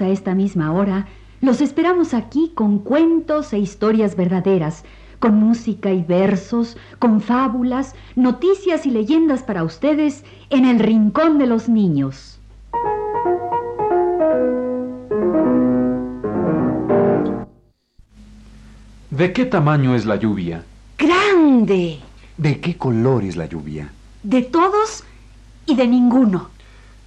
A esta misma hora, los esperamos aquí con cuentos e historias verdaderas, con música y versos, con fábulas, noticias y leyendas para ustedes en el Rincón de los Niños. ¿De qué tamaño es la lluvia? ¡Grande! ¿De qué color es la lluvia? De todos y de ninguno.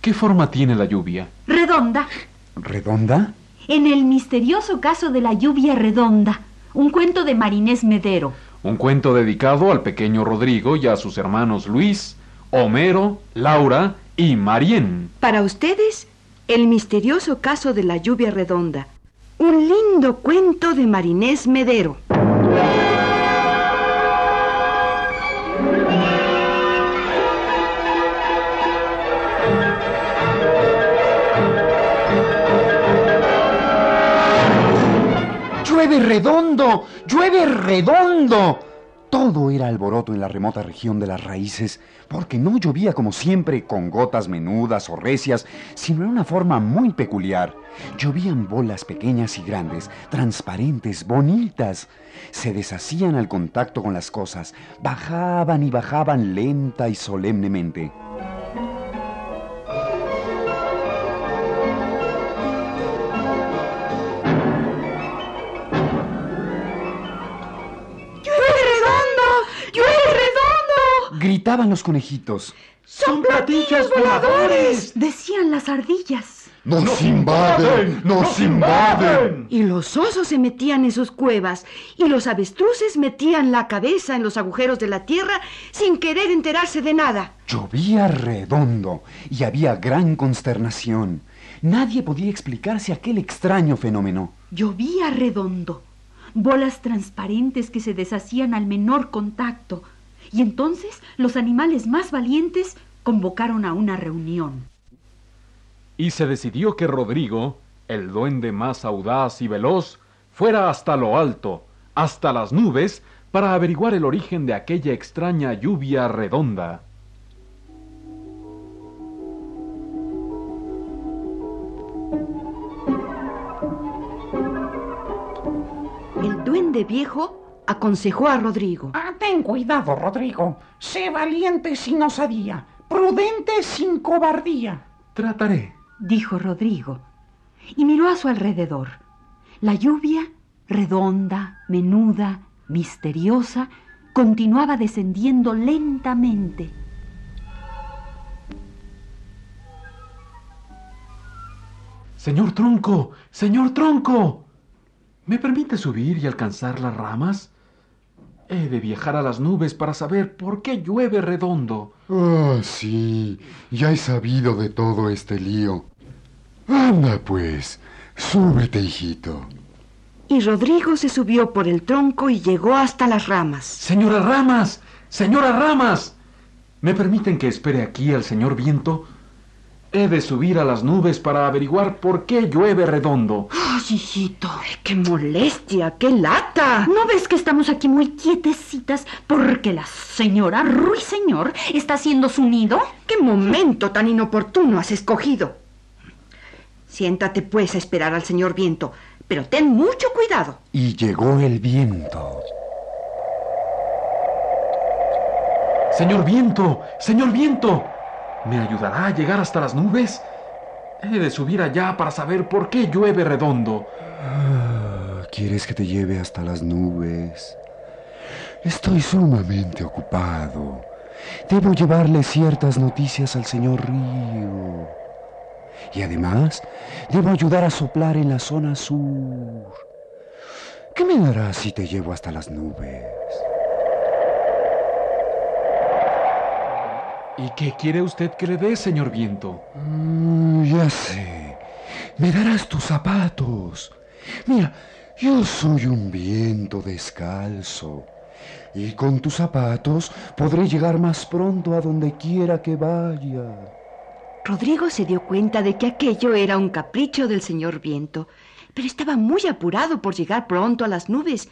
¿Qué forma tiene la lluvia? Redonda. ¿Redonda? En el misterioso caso de la lluvia redonda, un cuento de Marinés Medero. Un cuento dedicado al pequeño Rodrigo y a sus hermanos Luis, Homero, Laura y Marién. Para ustedes, el misterioso caso de la lluvia redonda. Un lindo cuento de Marinés Medero. ¡Llueve redondo! ¡Llueve redondo! Todo era alboroto en la remota región de las raíces, porque no llovía como siempre con gotas menudas o recias, sino en una forma muy peculiar. Llovían bolas pequeñas y grandes, transparentes, bonitas. Se deshacían al contacto con las cosas, bajaban y bajaban lenta y solemnemente. Gritaban los conejitos. ¡Son platillos voladores! Decían las ardillas. ¡Nos invaden! ¡Nos invaden! Y los osos se metían en sus cuevas, y los avestruces metían la cabeza en los agujeros de la tierra sin querer enterarse de nada. Llovía redondo y había gran consternación. Nadie podía explicarse aquel extraño fenómeno. Llovía redondo, bolas transparentes que se deshacían al menor contacto. Y entonces los animales más valientes convocaron a una reunión. Y se decidió que Rodrigo, el duende más audaz y veloz, fuera hasta lo alto, hasta las nubes, para averiguar el origen de aquella extraña lluvia redonda. El duende viejo aconsejó a Rodrigo. Ten cuidado, Rodrigo. Sé valiente sin osadía, prudente sin cobardía. Trataré. dijo Rodrigo, y miró a su alrededor. La lluvia, redonda, menuda, misteriosa, continuaba descendiendo lentamente. Señor Tronco, señor Tronco. ¿Me permite subir y alcanzar las ramas? He de viajar a las nubes para saber por qué llueve redondo. Ah, sí, ya he sabido de todo este lío. Anda, pues, súbete, hijito. Y Rodrigo se subió por el tronco y llegó hasta las ramas. Señora Ramas, señora Ramas. ¿Me permiten que espere aquí al señor Viento? He de subir a las nubes para averiguar por qué llueve redondo. ¡Ay, hijito! ¡Qué molestia! ¡Qué lata! ¿No ves que estamos aquí muy quietecitas porque la señora Ruiseñor está haciendo su nido? ¡Qué momento tan inoportuno has escogido! Siéntate pues a esperar al señor viento, pero ten mucho cuidado. Y llegó el viento. Señor Viento, señor Viento. ¿Me ayudará a llegar hasta las nubes? He de subir allá para saber por qué llueve redondo. Ah, ¿Quieres que te lleve hasta las nubes? Estoy sumamente ocupado. Debo llevarle ciertas noticias al señor Río. Y además, debo ayudar a soplar en la zona sur. ¿Qué me darás si te llevo hasta las nubes? ¿Y qué quiere usted que le dé, señor viento? Mm, ya sé. Me darás tus zapatos. Mira, yo soy un viento descalzo. Y con tus zapatos podré llegar más pronto a donde quiera que vaya. Rodrigo se dio cuenta de que aquello era un capricho del señor viento, pero estaba muy apurado por llegar pronto a las nubes.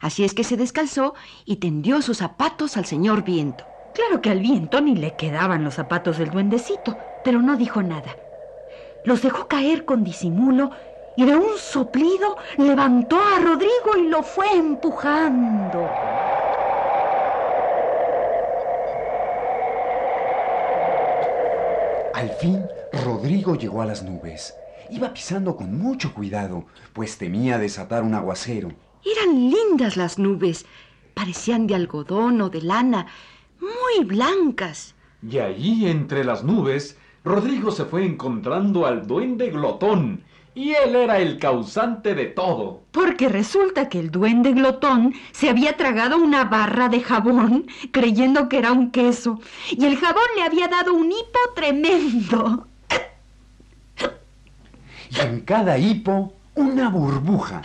Así es que se descalzó y tendió sus zapatos al señor viento. Claro que al viento ni le quedaban los zapatos del duendecito, pero no dijo nada. Los dejó caer con disimulo y de un soplido levantó a Rodrigo y lo fue empujando. Al fin, Rodrigo llegó a las nubes. Iba pisando con mucho cuidado, pues temía desatar un aguacero. Eran lindas las nubes. Parecían de algodón o de lana, muy blancas. Y allí, entre las nubes, Rodrigo se fue encontrando al duende glotón, y él era el causante de todo. Porque resulta que el duende glotón se había tragado una barra de jabón creyendo que era un queso, y el jabón le había dado un hipo tremendo. Y en cada hipo, una burbuja.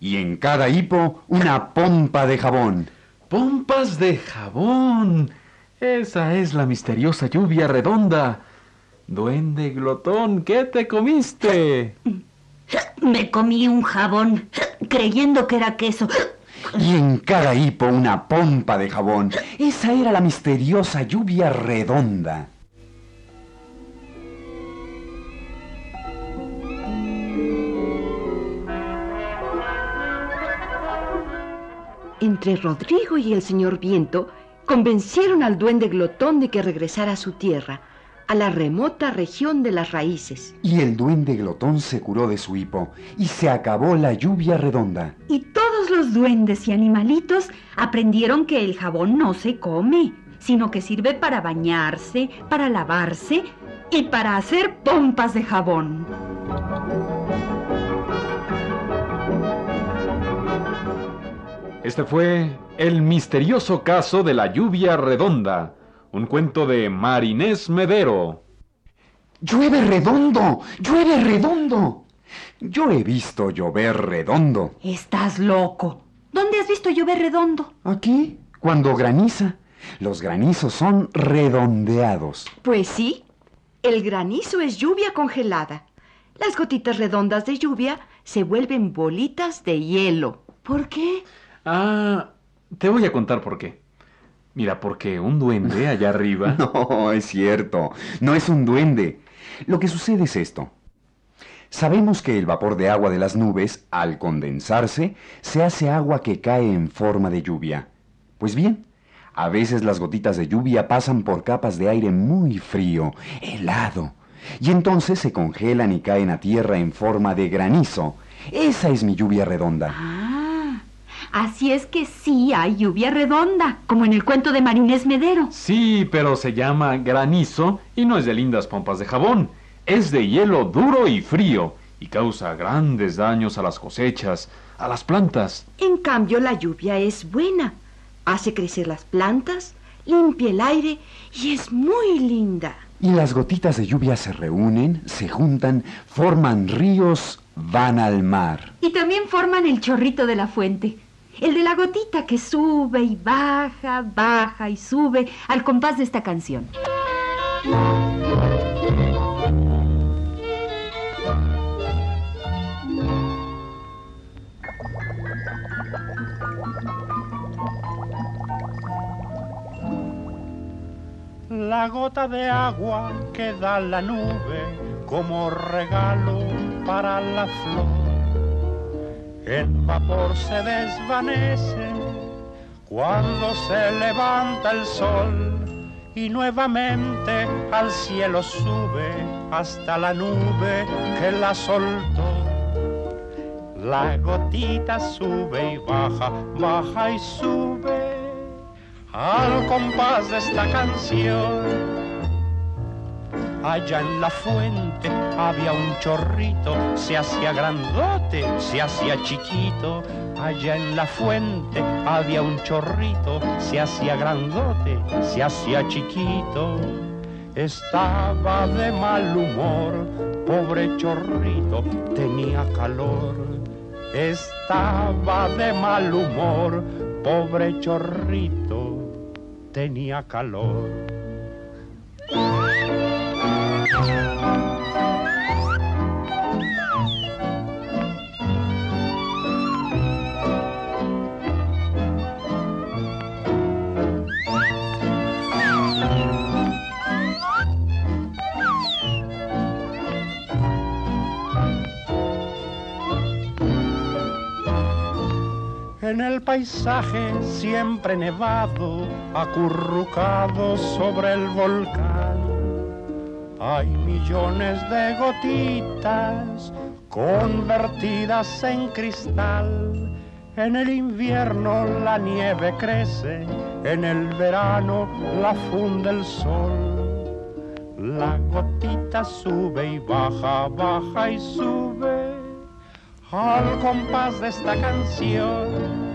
Y en cada hipo, una pompa de jabón. Pompas de jabón. Esa es la misteriosa lluvia redonda. Duende glotón, ¿qué te comiste? Me comí un jabón creyendo que era queso. Y en cada hipo una pompa de jabón. Esa era la misteriosa lluvia redonda. Entre Rodrigo y el señor Viento convencieron al duende glotón de que regresara a su tierra, a la remota región de las raíces. Y el duende glotón se curó de su hipo y se acabó la lluvia redonda. Y todos los duendes y animalitos aprendieron que el jabón no se come, sino que sirve para bañarse, para lavarse y para hacer pompas de jabón. Este fue El misterioso caso de la lluvia redonda, un cuento de Marinés Medero. ¡Llueve redondo! ¡Llueve redondo! Yo he visto llover redondo. Estás loco. ¿Dónde has visto llover redondo? Aquí, cuando graniza. Los granizos son redondeados. Pues sí, el granizo es lluvia congelada. Las gotitas redondas de lluvia se vuelven bolitas de hielo. ¿Por qué? Ah, te voy a contar por qué. Mira, porque un duende allá arriba... No, es cierto. No es un duende. Lo que sucede es esto. Sabemos que el vapor de agua de las nubes, al condensarse, se hace agua que cae en forma de lluvia. Pues bien, a veces las gotitas de lluvia pasan por capas de aire muy frío, helado, y entonces se congelan y caen a tierra en forma de granizo. Esa es mi lluvia redonda. Así es que sí hay lluvia redonda, como en el cuento de Marinés Medero. Sí, pero se llama granizo y no es de lindas pompas de jabón. Es de hielo duro y frío y causa grandes daños a las cosechas, a las plantas. En cambio, la lluvia es buena. Hace crecer las plantas, limpia el aire y es muy linda. Y las gotitas de lluvia se reúnen, se juntan, forman ríos, van al mar. Y también forman el chorrito de la fuente. El de la gotita que sube y baja, baja y sube al compás de esta canción. La gota de agua que da la nube como regalo para la flor. En vapor se desvanece cuando se levanta el sol y nuevamente al cielo sube hasta la nube que la soltó. La gotita sube y baja, baja y sube al compás de esta canción. Allá en la fuente había un chorrito, se hacía grandote, se hacía chiquito. Allá en la fuente había un chorrito, se hacía grandote, se hacía chiquito. Estaba de mal humor, pobre chorrito, tenía calor. Estaba de mal humor, pobre chorrito, tenía calor. En el paisaje siempre nevado, acurrucado sobre el volcán, hay millones de gotitas convertidas en cristal. En el invierno la nieve crece, en el verano la funde el sol. La gotita sube y baja, baja y sube al compás de esta canción.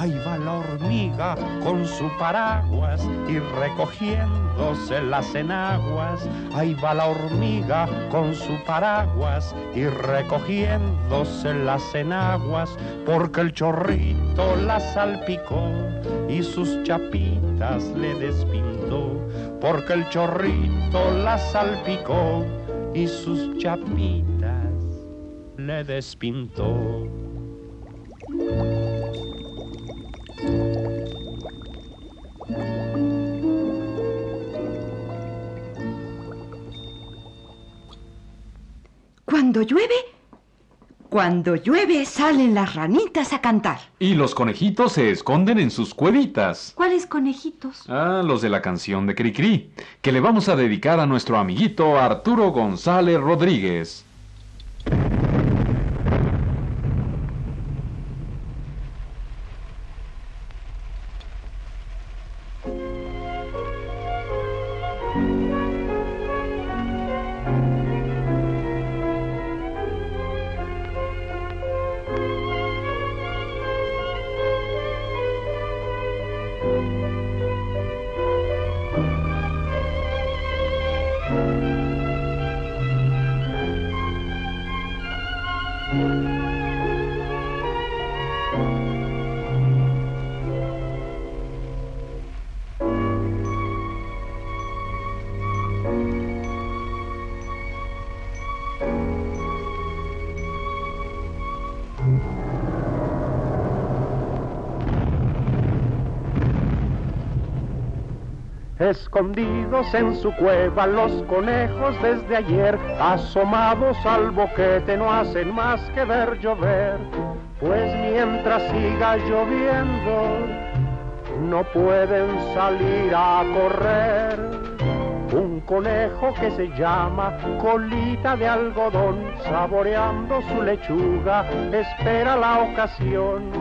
Ahí va la hormiga con su paraguas y recogiéndose las enaguas. Ahí va la hormiga con su paraguas y recogiéndose las enaguas porque el chorrito la salpicó y sus chapitas le despintó. Porque el chorrito la salpicó y sus chapitas le despintó. Cuando llueve, cuando llueve salen las ranitas a cantar. Y los conejitos se esconden en sus cuevitas. ¿Cuáles conejitos? Ah, los de la canción de Cricri, que le vamos a dedicar a nuestro amiguito Arturo González Rodríguez. Escondidos en su cueva los conejos desde ayer, asomados al boquete no hacen más que ver llover, pues mientras siga lloviendo no pueden salir a correr. Un conejo que se llama colita de algodón, saboreando su lechuga, espera la ocasión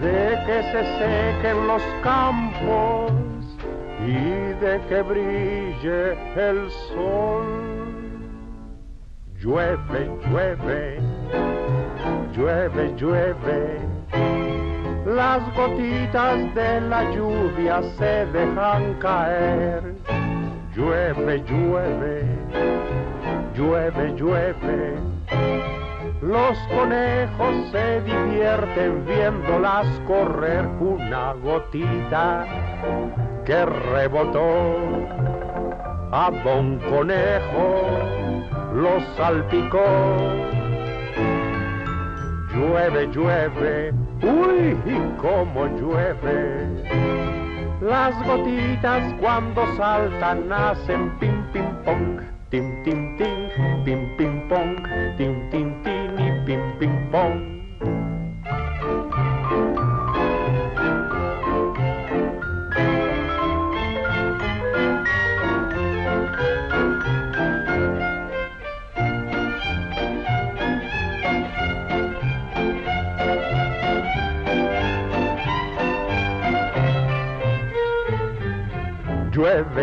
de que se sequen los campos y de que brille el sol. Llueve, llueve, llueve, llueve. Las gotitas de la lluvia se dejan caer. Llueve, llueve, llueve, llueve. Los conejos se divierten viéndolas correr una gotita que rebotó a Don Conejo, lo salpicó. Llueve, llueve, uy, cómo llueve. Las gotitas cuando saltan hacen pim, pim, pong, tim, tim, tim, pim, pim, pong, tim, tim, tim y pim, pim, pong.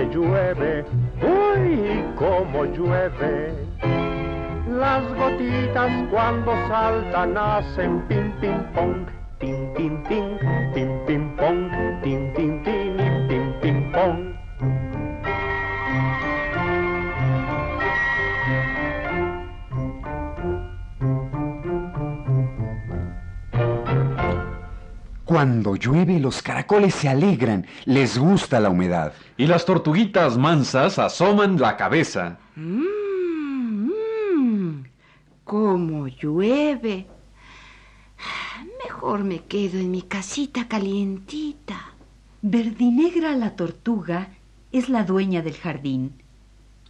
Llueve, llueve, uy, ¡Ay, cómo llueve! Las gotitas cuando saltan hacen pim, pim, pong, pim, pim, pim, pim, Cuando llueve, los caracoles se alegran, les gusta la humedad. Y las tortuguitas mansas asoman la cabeza. Mmm, mmm, cómo llueve. Mejor me quedo en mi casita calientita. Verdinegra la tortuga es la dueña del jardín.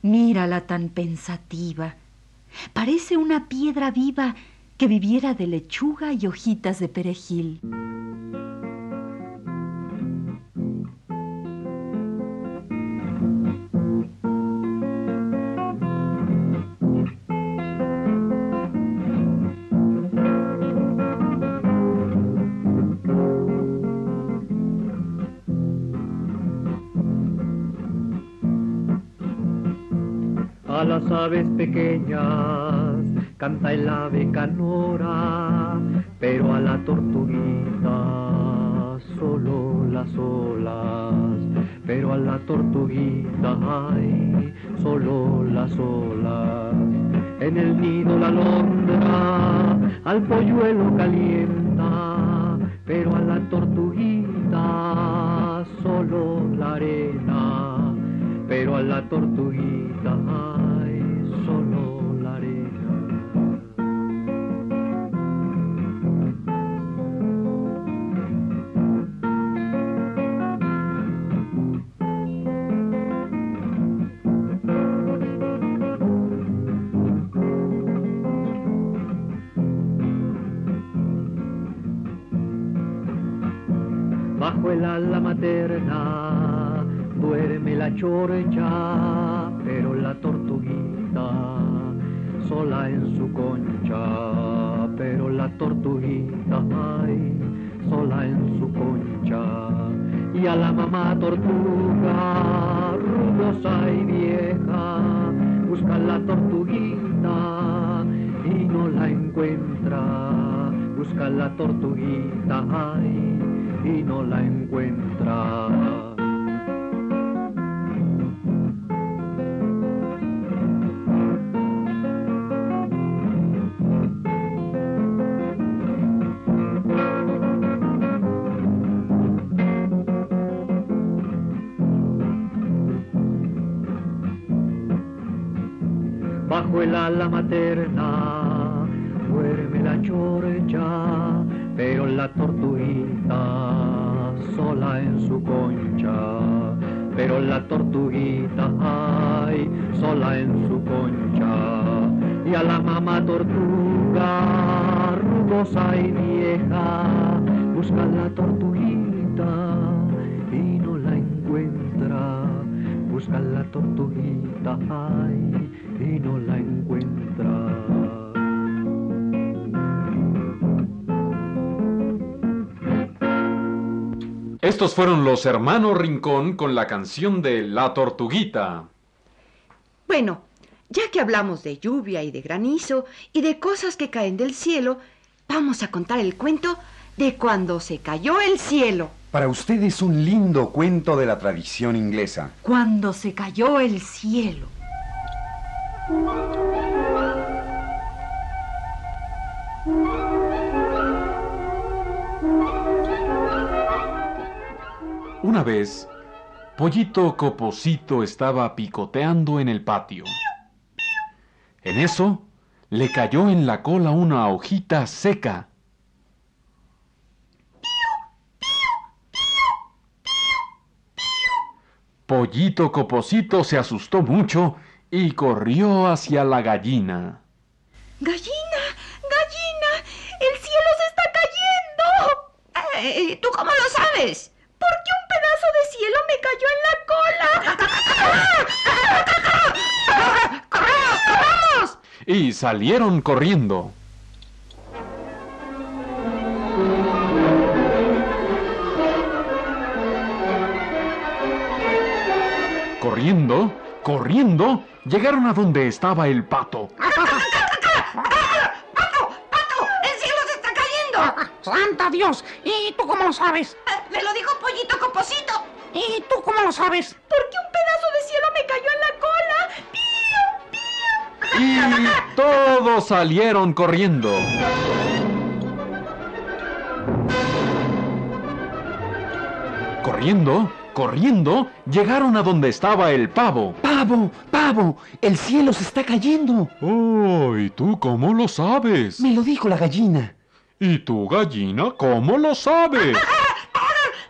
Mírala tan pensativa. Parece una piedra viva que viviera de lechuga y hojitas de perejil. Aves pequeñas canta el ave canora, pero a la tortuguita solo las olas, pero a la tortuguita ay, solo las olas. En el nido la alondra al polluelo calienta, pero a la tortuguita solo la arena, pero a la tortuguita mamá tortuga, rugosa y vieja, busca la tortuguita y no la encuentra. Busca la tortuguita y no la encuentra. alla materna Estos fueron los hermanos Rincón con la canción de La Tortuguita. Bueno, ya que hablamos de lluvia y de granizo y de cosas que caen del cielo, vamos a contar el cuento de cuando se cayó el cielo. Para usted es un lindo cuento de la tradición inglesa. Cuando se cayó el cielo. Una vez, Pollito Coposito estaba picoteando en el patio. En eso, le cayó en la cola una hojita seca. Pollito Coposito se asustó mucho y corrió hacia la gallina. ¡Gallina! ¡Gallina! ¡El cielo se está cayendo! Eh, ¿Tú cómo lo sabes? Porque un pedazo de cielo me cayó en la cola. ¡Corramos! ¡Corramos! Y salieron corriendo. Corriendo, corriendo, llegaron a donde estaba el pato. ¡Pato! ¡Pato! ¡El cielo se está cayendo! ¡Santa Dios! ¿Y tú cómo lo sabes? Eh, Pollito Coposito. ¿Y tú cómo lo sabes? Porque un pedazo de cielo me cayó en la cola. ¡Pío, pío! Y todos salieron corriendo. Corriendo, corriendo, llegaron a donde estaba el pavo. ¡Pavo! ¡Pavo! ¡El cielo se está cayendo! Oh, ¿y tú cómo lo sabes? Me lo dijo la gallina. ¿Y tú, gallina, cómo lo sabes?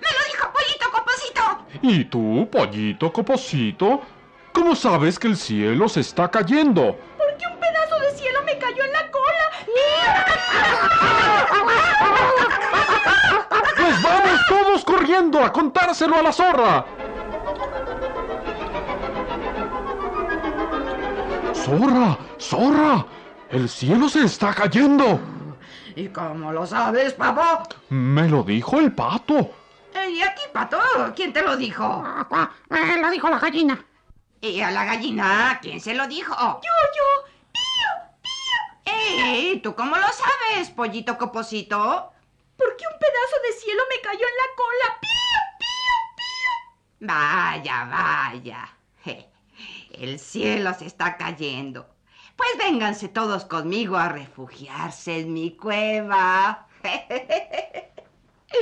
¡Me lo dijo Pollito Coposito! ¿Y tú, pollito coposito, cómo sabes que el cielo se está cayendo? Porque un pedazo de cielo me cayó en la cola. Pues vamos todos corriendo a contárselo a la zorra. Zorra, zorra, el cielo se está cayendo. ¿Y cómo lo sabes, papo? Me lo dijo el pato. Eh, ¿Y a ti, pato? ¿Quién te lo dijo? Ah, eh, lo dijo la gallina. ¿Y a la gallina? ¿Quién se lo dijo? Yo, yo. ¡Eh! ¿Tú cómo lo sabes, Pollito Coposito? Porque un pedazo de cielo me cayó en la cola. ¡Pío! Vaya, vaya. Je, El cielo se está cayendo. Pues vénganse todos conmigo a refugiarse en mi cueva.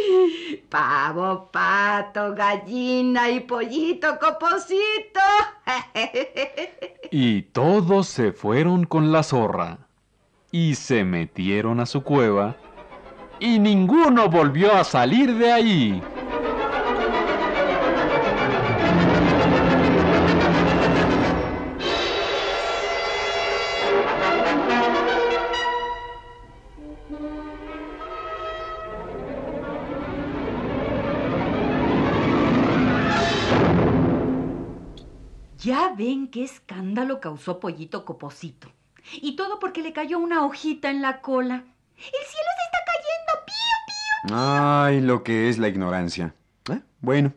Pavo, pato, gallina y pollito coposito. Y todos se fueron con la zorra. Y se metieron a su cueva. Y ninguno volvió a salir de ahí. Qué escándalo causó Pollito Coposito. Y todo porque le cayó una hojita en la cola. ¡El cielo se está cayendo! ¡Pío, pío! Ay, lo que es la ignorancia. ¿Eh? Bueno,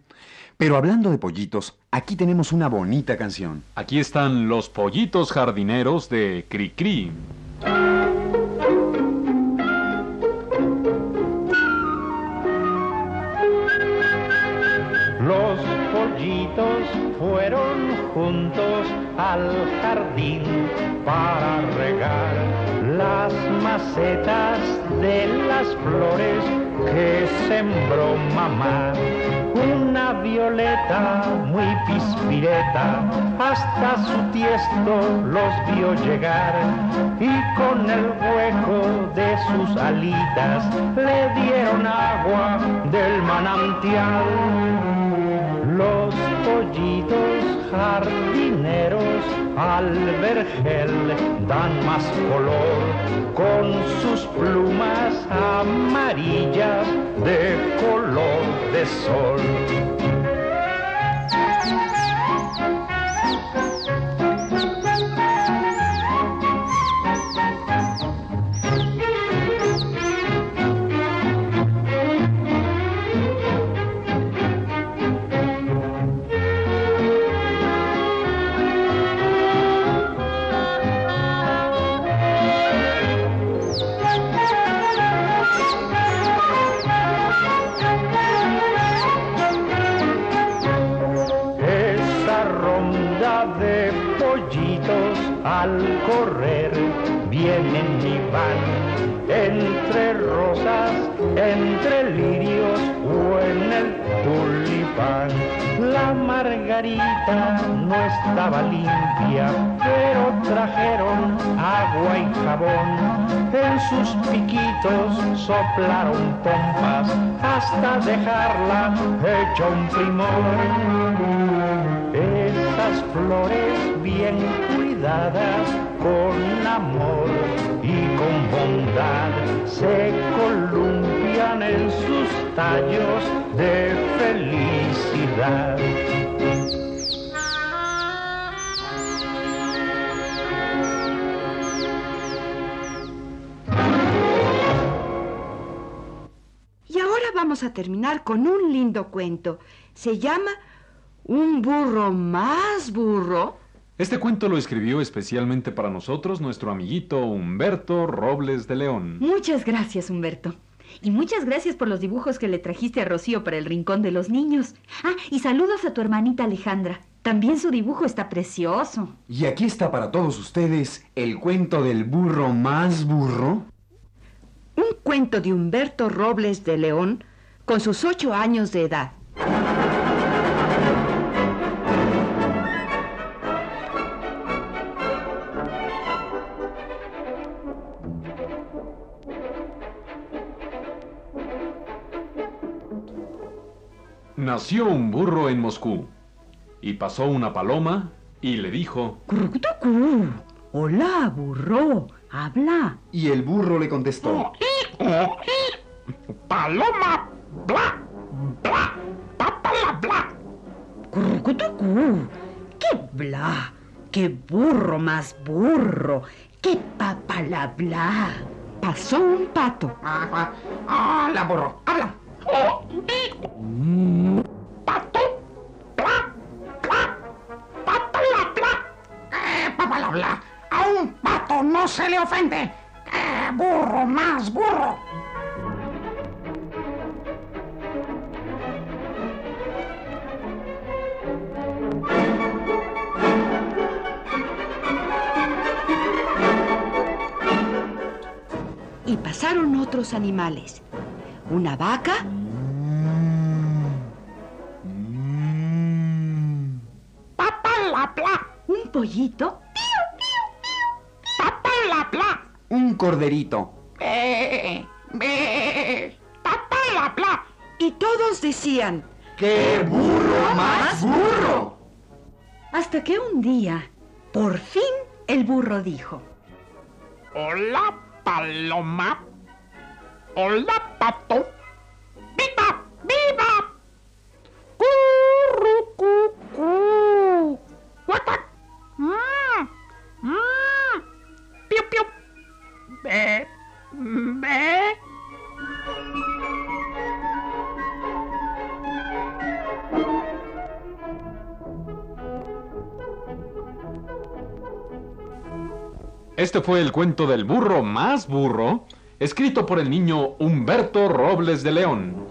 pero hablando de pollitos, aquí tenemos una bonita canción. Aquí están los pollitos jardineros de Cricri. Fueron juntos al jardín para regar las macetas de las flores que sembró mamá. Una violeta muy pispireta hasta su tiesto los vio llegar y con el hueco de sus alitas le dieron agua del manantial. Jardineros al vergel dan más color con sus plumas amarillas de color de sol. Al correr vienen y van entre rosas, entre lirios o en el tulipán. La margarita no estaba limpia, pero trajeron agua y jabón. En sus piquitos soplaron pompas hasta dejarla hecha un primor. Esas flores bien cuidadas con amor y con bondad se columpian en sus tallos de felicidad. Y ahora vamos a terminar con un lindo cuento. Se llama Un burro más burro Este cuento lo escribió especialmente para nosotros nuestro amiguito Humberto Robles de León. Muchas gracias, Humberto. Y muchas gracias por los dibujos que le trajiste a Rocío para el Rincón de los Niños. Ah, y saludos a tu hermanita Alejandra. También su dibujo está precioso. Y aquí está para todos ustedes el cuento del burro más burro. Un cuento de Humberto Robles de León con sus ocho años de edad. Nació un burro en Moscú y pasó una paloma y le dijo, Curucutucú. Hola, burro. Habla. Y el burro le contestó. Paloma, bla, bla, papala, bla. Curucutucú. ¡Qué bla! ¡Qué burro más burro! ¡Qué papala bla! Pasó un pato. Hola, burro, habla. A un pato no se le ofende. Burro más burro. Y pasaron otros animales. Una vaca, bla, ¿Un pollito? papala, bla. Un corderito. Eh, eh, papala, bla. y todos decían, ¡Qué burro más burro! Hasta que un día, por fin, el burro dijo. Hola, paloma. Hola, pato. ¡Viva! ¡Viva! Este fue el cuento del burro más burro, escrito por el niño Humberto Robles de León.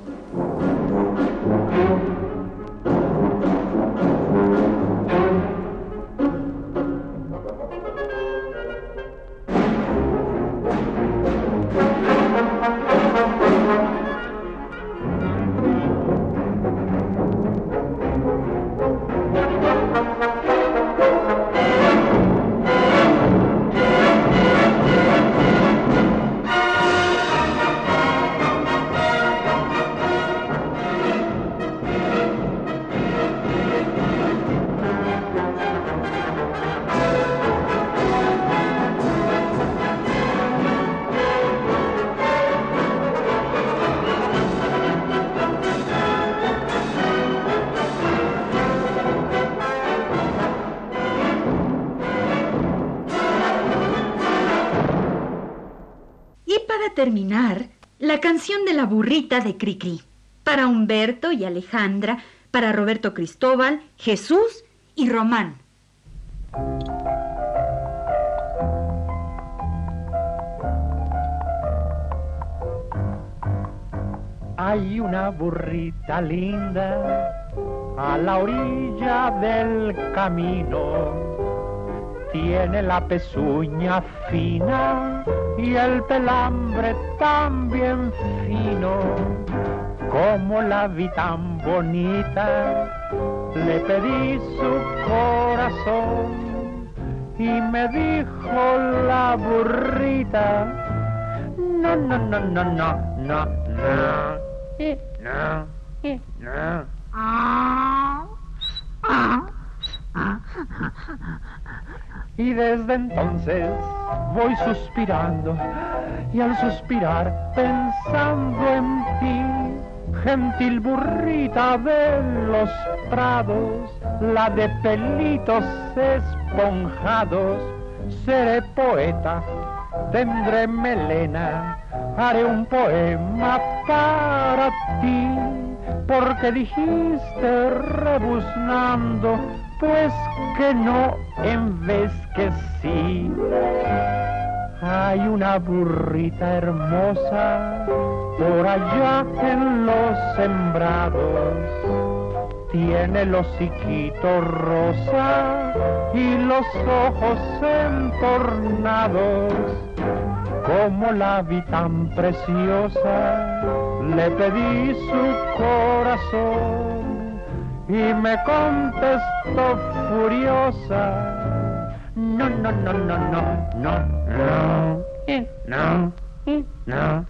De Cricri. Para Humberto y Alejandra, para Roberto Cristóbal, Jesús y Román. Hay una burrita linda a la orilla del camino. Tiene la pezuña fina y el pelambre también fino. Como la vi tan bonita, le pedí su corazón y me dijo la burrita, no, no, no, no, no, no, no, no, eh, no. Y desde entonces voy suspirando y al suspirar pensando en ti, gentil burrita de los prados, la de pelitos esponjados, seré poeta, tendré melena, haré un poema para ti, porque dijiste rebuznando pues que no en vez burrita hermosa por allá en los sembrados. Tiene el hociquito rosa y los ojos entornados. Como la vi tan preciosa, le pedí su corazón y me contestó furiosa. No, no, no, no, no, no, no, eh, no, eh, no.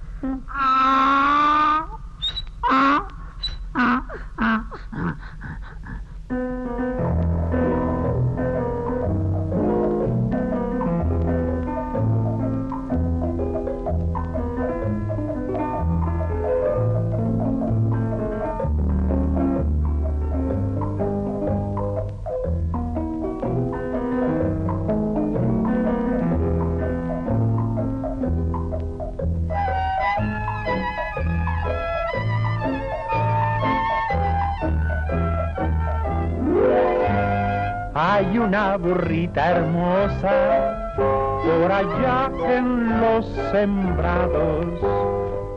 Una burrita hermosa por allá en los sembrados.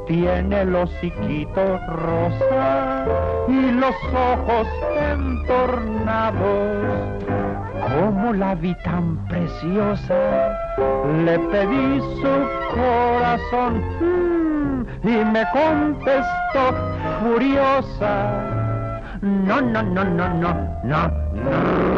Tiene el hociquito rosa y los ojos entornados. Como la vi tan preciosa, le pedí su corazón mm, y me contestó furiosa. No, no, no, no, no, no, no.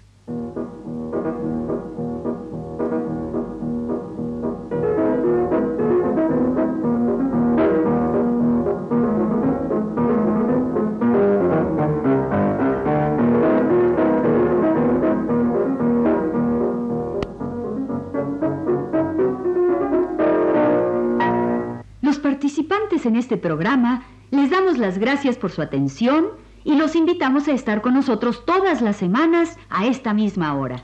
Este programa les damos las gracias por su atención y los invitamos a estar con nosotros todas las semanas a esta misma hora.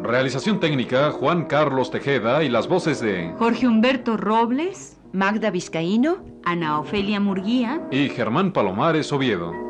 Realización técnica, Juan Carlos Tejeda y las voces de... Jorge Humberto Robles, Magda Vizcaíno, Ana Ofelia Murguía, y Germán Palomares Oviedo.